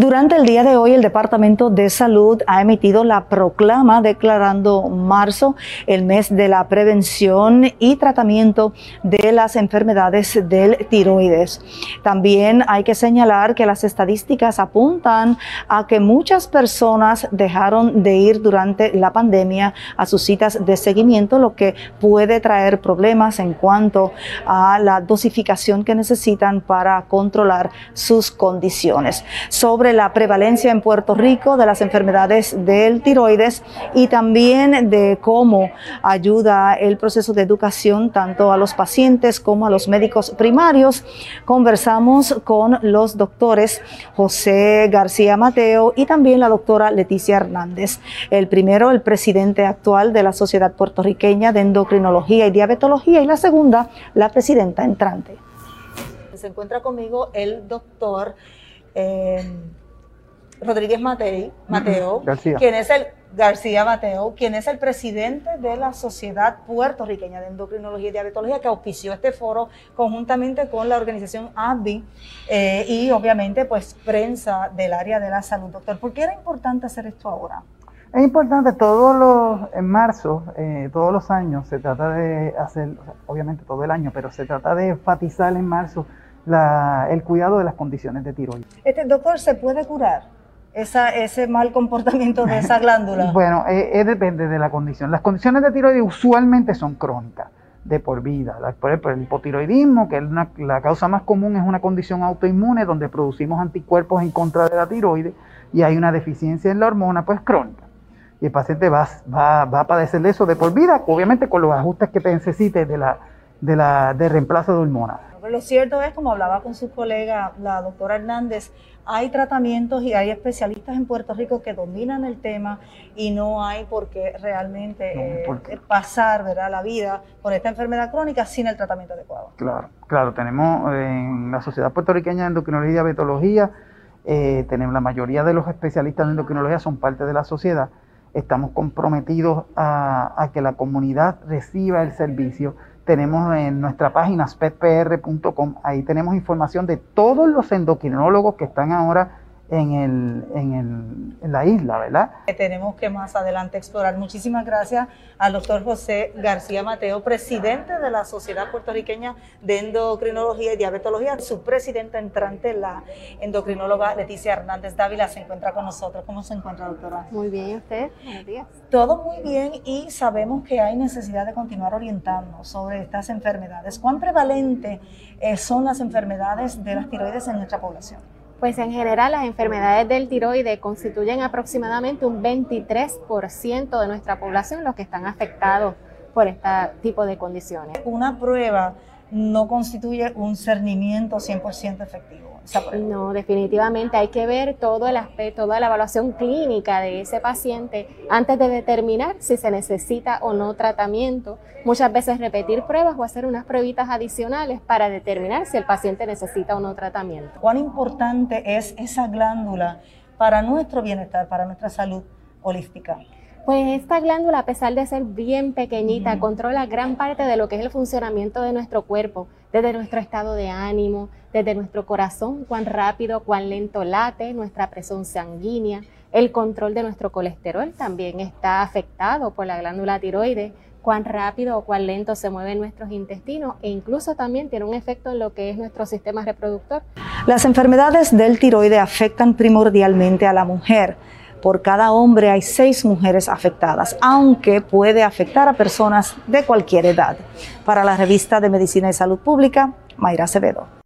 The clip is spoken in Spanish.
Durante el día de hoy, el Departamento de Salud ha emitido la proclama declarando marzo el mes de la prevención y tratamiento de las enfermedades del tiroides. También hay que señalar que las estadísticas apuntan a que muchas personas dejaron de ir durante la pandemia a sus citas de seguimiento, lo que puede traer problemas en cuanto a la dosificación que necesitan para controlar sus condiciones sobre la prevalencia en Puerto Rico de las enfermedades del tiroides y también de cómo ayuda el proceso de educación tanto a los pacientes como a los médicos primarios. Conversamos con los doctores José García Mateo y también la doctora Leticia Hernández. El primero, el presidente actual de la Sociedad Puertorriqueña de Endocrinología y Diabetología y la segunda, la presidenta entrante. Se encuentra conmigo el doctor eh, Rodríguez Mateo, quien es el García Mateo, quien es el presidente de la Sociedad Puertorriqueña de Endocrinología y Diabetología, que auspició este foro conjuntamente con la organización ABDI eh, y obviamente pues prensa del área de la salud. Doctor, ¿por qué era importante hacer esto ahora? Es importante, todos los, en marzo, eh, todos los años, se trata de hacer, obviamente todo el año, pero se trata de enfatizar en marzo el cuidado de las condiciones de tiroides. Este doctor se puede curar esa, ese mal comportamiento de esa glándula. bueno, eh, depende de la condición. Las condiciones de tiroides usualmente son crónicas, de por vida. por ejemplo, el hipotiroidismo, que es la causa más común, es una condición autoinmune donde producimos anticuerpos en contra de la tiroides y hay una deficiencia en la hormona, pues crónica. Y el paciente va, va, va a padecer de eso de por vida, obviamente con los ajustes que necesite de la, de la de reemplazo de hormonas. Lo cierto es, como hablaba con su colega, la doctora Hernández, hay tratamientos y hay especialistas en Puerto Rico que dominan el tema y no hay por qué realmente eh, pasar ¿verdad? la vida con esta enfermedad crónica sin el tratamiento adecuado. Claro, claro, tenemos en la Sociedad Puertorriqueña de Endocrinología y Diabetología, eh, tenemos la mayoría de los especialistas en endocrinología son parte de la sociedad. Estamos comprometidos a que la comunidad reciba el servicio tenemos en nuestra página spetpr.com, ahí tenemos información de todos los endocrinólogos que están ahora en, el, en, el, en, la isla, ¿verdad? Tenemos que más adelante explorar. Muchísimas gracias al doctor José García Mateo, presidente de la Sociedad Puertorriqueña de Endocrinología y Diabetología. Su presidenta entrante, la endocrinóloga Leticia Hernández Dávila, se encuentra con nosotros. ¿Cómo se encuentra, doctora? Muy bien, ¿y usted? Buenos días. Todo muy bien y sabemos que hay necesidad de continuar orientando sobre estas enfermedades. ¿Cuán prevalente eh, son las enfermedades de las tiroides en nuestra población? Pues en general las enfermedades del tiroide constituyen aproximadamente un 23% de nuestra población los que están afectados por este tipo de condiciones. Una prueba no constituye un cernimiento 100% efectivo. No, definitivamente hay que ver todo el aspecto, toda la evaluación clínica de ese paciente antes de determinar si se necesita o no tratamiento. Muchas veces repetir pruebas o hacer unas pruebitas adicionales para determinar si el paciente necesita o no tratamiento. ¿Cuán importante es esa glándula para nuestro bienestar, para nuestra salud holística? Pues esta glándula, a pesar de ser bien pequeñita, controla gran parte de lo que es el funcionamiento de nuestro cuerpo, desde nuestro estado de ánimo, desde nuestro corazón, cuán rápido, cuán lento late, nuestra presión sanguínea, el control de nuestro colesterol también está afectado por la glándula tiroides, cuán rápido o cuán lento se mueven nuestros intestinos e incluso también tiene un efecto en lo que es nuestro sistema reproductor. Las enfermedades del tiroide afectan primordialmente a la mujer por cada hombre hay seis mujeres afectadas, aunque puede afectar a personas de cualquier edad. Para la revista de Medicina y Salud Pública, Mayra Acevedo.